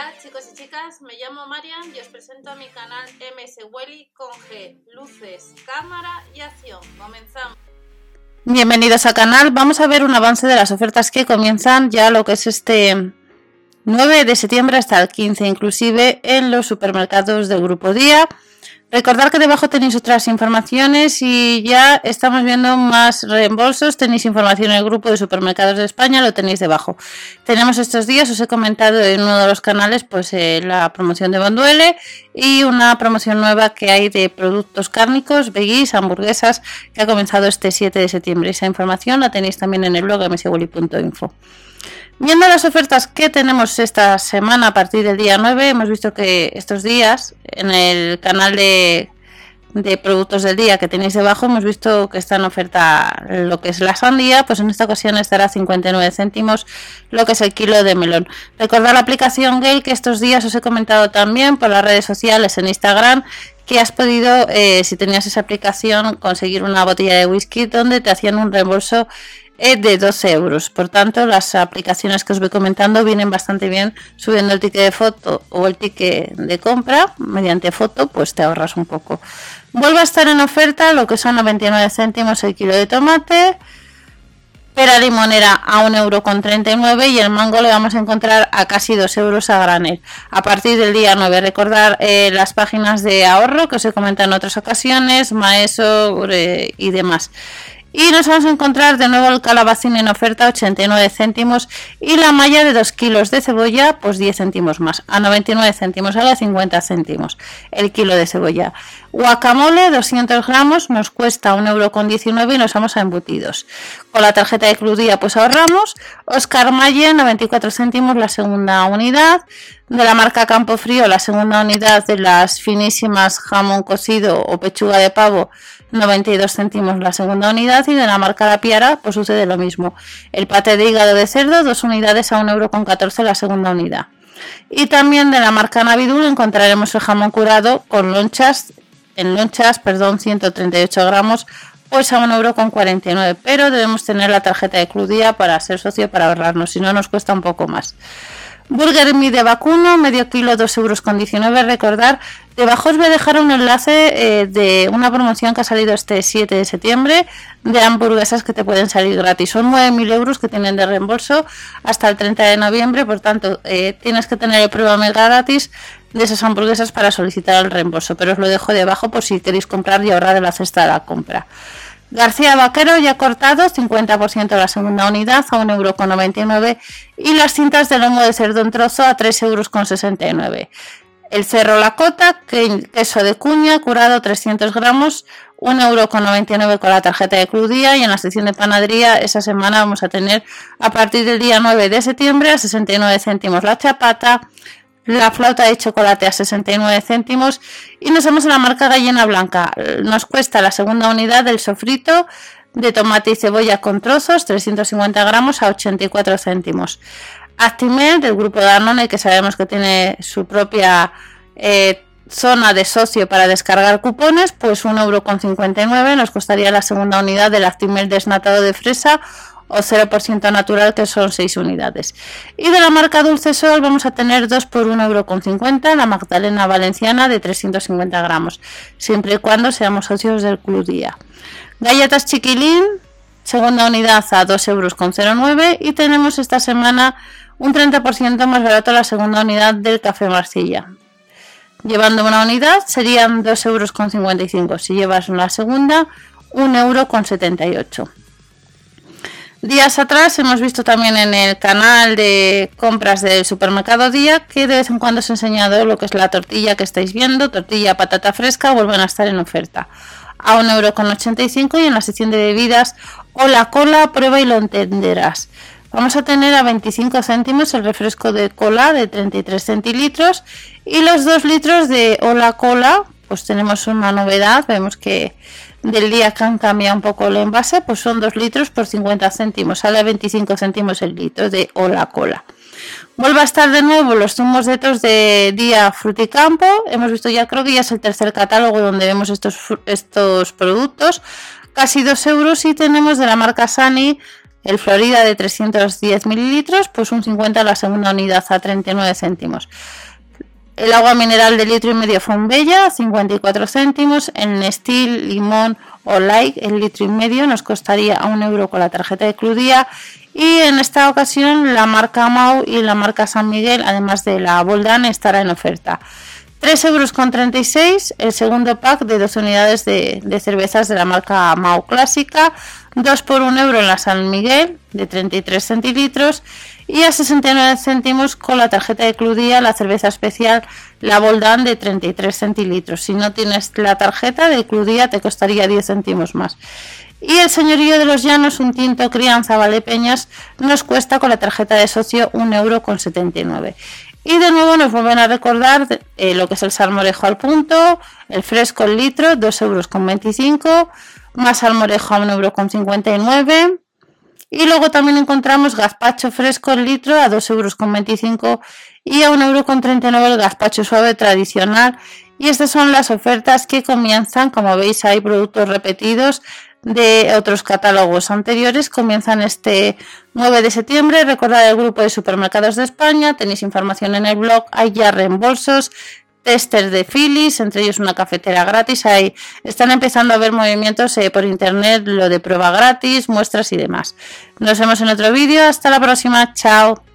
Hola chicos y chicas, me llamo Marian y os presento a mi canal MS Welly con G, luces, cámara y acción. Comenzamos. Bienvenidos al canal, vamos a ver un avance de las ofertas que comienzan ya lo que es este 9 de septiembre hasta el 15, inclusive en los supermercados del Grupo Día. Recordad que debajo tenéis otras informaciones y ya estamos viendo más reembolsos. Tenéis información en el grupo de supermercados de España, lo tenéis debajo. Tenemos estos días, os he comentado en uno de los canales, pues eh, la promoción de Bonduele y una promoción nueva que hay de productos cárnicos, veggies, hamburguesas, que ha comenzado este 7 de septiembre. Esa información la tenéis también en el blog mswoli.info. Viendo las ofertas que tenemos esta semana a partir del día 9, hemos visto que estos días en el canal de, productos del día que tenéis debajo, hemos visto que está en oferta lo que es la sandía, pues en esta ocasión estará a 59 céntimos lo que es el kilo de melón. Recordad la aplicación Gale que estos días os he comentado también por las redes sociales en Instagram que has podido, eh, si tenías esa aplicación, conseguir una botella de whisky donde te hacían un reembolso de 12 euros. Por tanto, las aplicaciones que os voy comentando vienen bastante bien subiendo el ticket de foto o el ticket de compra mediante foto, pues te ahorras un poco. Vuelve a estar en oferta lo que son 99 céntimos el kilo de tomate. Pera limonera a 1,39€ y el mango le vamos a encontrar a casi 2 euros a granel. A partir del día 9, recordar eh, las páginas de ahorro que os he comentado en otras ocasiones, Maeso eh, y demás. Y nos vamos a encontrar de nuevo el calabacín en oferta 89 céntimos y la malla de 2 kilos de cebolla pues 10 céntimos más, a 99 céntimos, a 50 céntimos el kilo de cebolla. Guacamole 200 gramos nos cuesta 1,19€ y nos vamos a embutidos. Con la tarjeta de Crudía pues ahorramos. Oscar Malle 94 céntimos la segunda unidad. De la marca Campo Frío la segunda unidad de las finísimas jamón cocido o pechuga de pavo 92 céntimos la segunda unidad y de la marca La Piara pues sucede lo mismo. El pate de hígado de cerdo, dos unidades a 1,14€ la segunda unidad. Y también de la marca Navidul encontraremos el jamón curado con lonchas, en lonchas, perdón, 138 gramos, pues a 1,49€, pero debemos tener la tarjeta de Club Día para ser socio para ahorrarnos, si no nos cuesta un poco más. Burger Mi de vacuno, medio kilo, 2 euros con 19. Recordar, debajo os voy a dejar un enlace eh, de una promoción que ha salido este 7 de septiembre de hamburguesas que te pueden salir gratis. Son 9.000 euros que tienen de reembolso hasta el 30 de noviembre, por tanto, eh, tienes que tener el prueba mega gratis de esas hamburguesas para solicitar el reembolso, pero os lo dejo debajo por si queréis comprar y ahorrar de la cesta de la compra. García Vaquero ya cortado, 50% la segunda unidad a 1,99€ y las cintas de lomo de cerdo en trozo a 3,69€. El cerro La Cota, queso de cuña, curado 300 gramos, 1,99€ con la tarjeta de Crudía y en la sección de panadería esa semana vamos a tener a partir del día 9 de septiembre a 69 céntimos la chapata, la flauta de chocolate a 69 céntimos y nos vamos a la marca gallina blanca. Nos cuesta la segunda unidad del sofrito de tomate y cebolla con trozos, 350 gramos a 84 céntimos. Actimel del grupo Danone que sabemos que tiene su propia eh, zona de socio para descargar cupones, pues 1,59€ nos costaría la segunda unidad del Actimel desnatado de fresa o 0% natural que son 6 unidades. Y de la marca Dulce Sol vamos a tener 2 por 1,50€ la Magdalena Valenciana de 350 gramos, siempre y cuando seamos socios del Club Día. Galletas Chiquilín, segunda unidad a 2,09€ y tenemos esta semana un 30% más barato la segunda unidad del Café Marcilla. Llevando una unidad serían 2,55€. Si llevas la segunda, 1,78€. Días atrás hemos visto también en el canal de compras del supermercado Día que de vez en cuando os he enseñado lo que es la tortilla que estáis viendo, tortilla patata fresca, vuelven a estar en oferta a 1,85€ y en la sección de bebidas o la cola, prueba y lo entenderás. Vamos a tener a 25 céntimos el refresco de cola de 33 centilitros y los 2 litros de Hola Cola, pues tenemos una novedad, vemos que del día que han cambiado un poco el envase, pues son 2 litros por 50 céntimos, sale a 25 céntimos el litro de Hola Cola. Vuelve a estar de nuevo los zumos de tos de Día Fruticampo. Hemos visto ya, creo que ya es el tercer catálogo donde vemos estos, estos productos. Casi 2 euros y tenemos de la marca Sani El Florida de 310 mililitros, pues un 50 la segunda unidad a 39 céntimos. El agua mineral de litro y medio Fonbella, 54 céntimos. El Nestil, Limón o Light, el litro y medio, nos costaría a un euro con la tarjeta de Cludía. Y en esta ocasión la marca Mau y la marca San Miguel, además de la Boldan, estará en oferta. 3 euros con 36 el segundo pack de dos unidades de, de, cervezas de la marca Mau Clásica, 2 por 1 euro en la San Miguel de 33 centilitros y a 69 céntimos con la tarjeta de Cludía la cerveza especial La Boldan de 33 centilitros. Si no tienes la tarjeta de Cludía te costaría 10 céntimos más. Y el señorío de los llanos, un tinto crianza Valdepeñas, nos cuesta con la tarjeta de socio 1,79 euro. Con 79. Y de nuevo nos vuelven a recordar eh, lo que es el salmorejo al punto, el fresco al litro, 2,25 euros, con 25, más salmorejo a 1,59 euro. Con 59, y luego también encontramos gazpacho fresco el litro a 2,25 euros y a 1,39 euros el gazpacho suave tradicional. Y estas son las ofertas que comienzan, como veis hay productos repetidos de otros catálogos anteriores. Comienzan este 9 de septiembre. Recordad el grupo de supermercados de España. Tenéis información en el blog. Hay ya reembolsos testers de Philips, entre ellos una cafetera gratis. Ahí están empezando a haber movimientos eh, por internet, lo de prueba gratis, muestras y demás. Nos vemos en otro vídeo. Hasta la próxima. Chao.